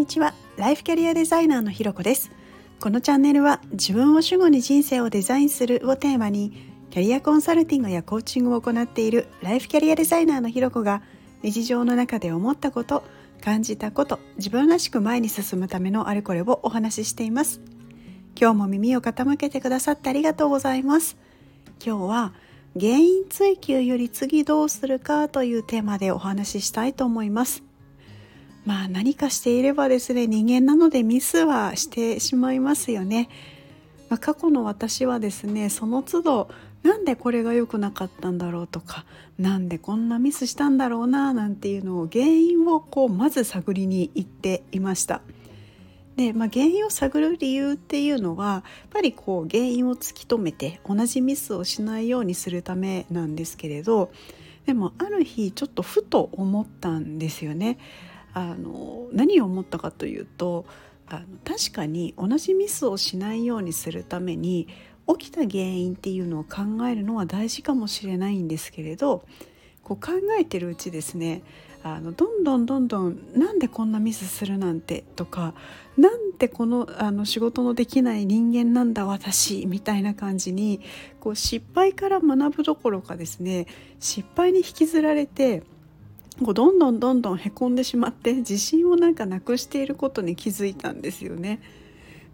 にちは。ライフキャリアデザイナーのひろこです。このチャンネルは自分を主語に人生をデザインするをテーマにキャリアコンサルティングやコーチングを行っているライフキャリアデザイナーのひろこが日常の中で思ったこと感じたこと自分らしく前に進むためのあれこれをお話ししています。今日も耳を傾けてくださってありがとうございます。今日は原因追求より次どうするかというテーマでお話ししたいと思います。まあ何かしていればですね人間なのでミスはしてしまいますよね、まあ、過去の私はですねその都度なんでこれが良くなかったんだろうとかなんでこんなミスしたんだろうななんていうのを原因をこうまず探りに行っていました。で、まあ、原因を探る理由っていうのはやっぱりこう原因を突き止めて同じミスをしないようにするためなんですけれどでもある日ちょっとふと思ったんですよね。あの何を思ったかというとあの確かに同じミスをしないようにするために起きた原因っていうのを考えるのは大事かもしれないんですけれどこう考えてるうちですねあのどんどんどんどんなんでこんなミスするなんてとかなんてこのあの仕事のできない人間なんだ私みたいな感じにこう失敗から学ぶどころかですね失敗に引きずられてこうどんどんどんどんへこんでしまって自信をなんかなくしていることに気づいたんですよね。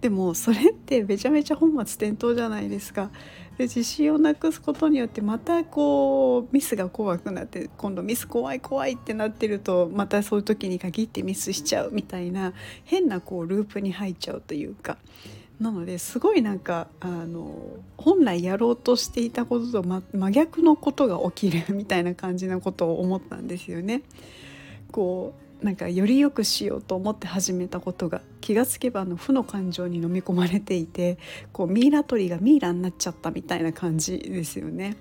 でもそれってめちゃめちゃ本末転倒じゃないですか。で自信をなくすことによってまたこうミスが怖くなって今度ミス怖い怖いってなってるとまたそういう時に限ってミスしちゃうみたいな変なこうループに入っちゃうというか。なのですごいなんかあの本来やろうとしていたことと真真逆のことが起きるみたいな感じなことを思ったんですよね。こうなんかより良くしようと思って始めたことが気がつけばの負の感情に飲み込まれていてこうミイラ取りがミイラになっちゃったみたいな感じですよね。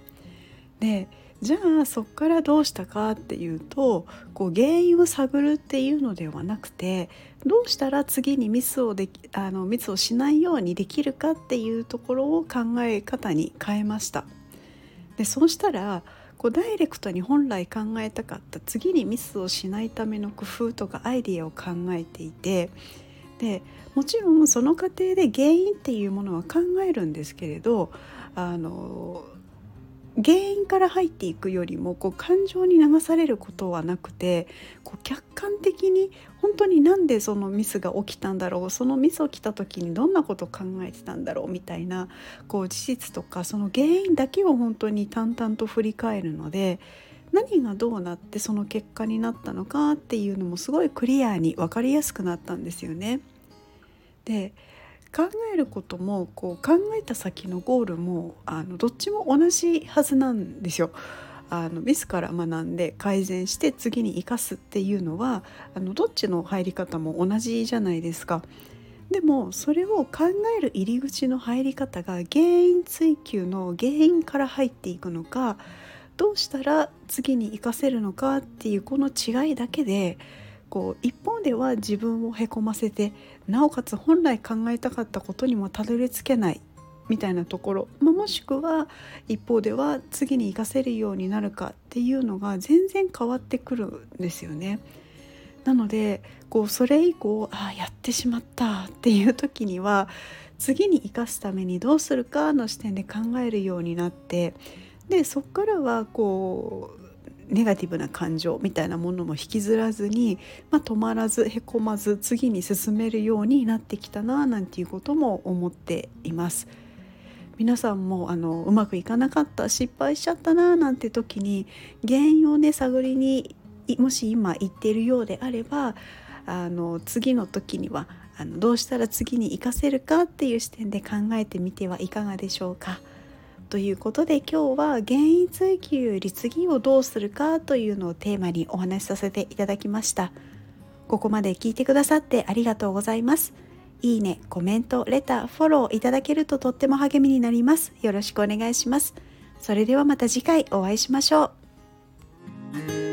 でじゃあそこからどうしたかっていうとこう原因を探るっていうのではなくてどうしたら次にミスをできあのミスをしないようにできるかっていうところを考え方に変えました。でそうしたらこうダイレクトに本来考えたかった次にミスをしないための工夫とかアイディアを考えていてでもちろんその過程で原因っていうものは考えるんですけれどあの原因から入っていくよりもこう感情に流されることはなくてこう客観的に本当になんでそのミスが起きたんだろうそのミス起きた時にどんなことを考えてたんだろうみたいなこう事実とかその原因だけを本当に淡々と振り返るので何がどうなってその結果になったのかっていうのもすごいクリアに分かりやすくなったんですよね。で考えることもこう考えた先のゴールもあのどっちも同じはずなんですよ。あのミスから学んで改善して次に生かすっていうのはあのどっちの入り方も同じじゃないですか。でもそれを考える入り口の入り方が原因追求の原因から入っていくのかどうしたら次に生かせるのかっていうこの違いだけでこう一方では自分をへこませてなおかつ本来考えたかったことにもたどり着けないみたいなところ、ま、もしくは一方では次に生かせるようになるかっていうのが全然変わってくるんですよね。なのでこうそれ以降ああやってしまったっていう時には次に生かすためにどうするかの視点で考えるようになってでそこからはこうネガティブな感情みたいなものも引きずらずに、まあ、止まらずへこまず次に進めるようになってきたななんていうことも思っています。皆さんもあのうまくいかなかった失敗しちゃったななんて時に原因をね探りにもし今言っているようであればあの次の時にはあのどうしたら次に生かせるかっていう視点で考えてみてはいかがでしょうか。ということで今日は原因追求より次をどうするかというのをテーマにお話しさせていただきました。ここまで聞いてくださってありがとうございます。いいね、コメント、レター、フォローいただけるととっても励みになります。よろしくお願いします。それではまた次回お会いしましょう。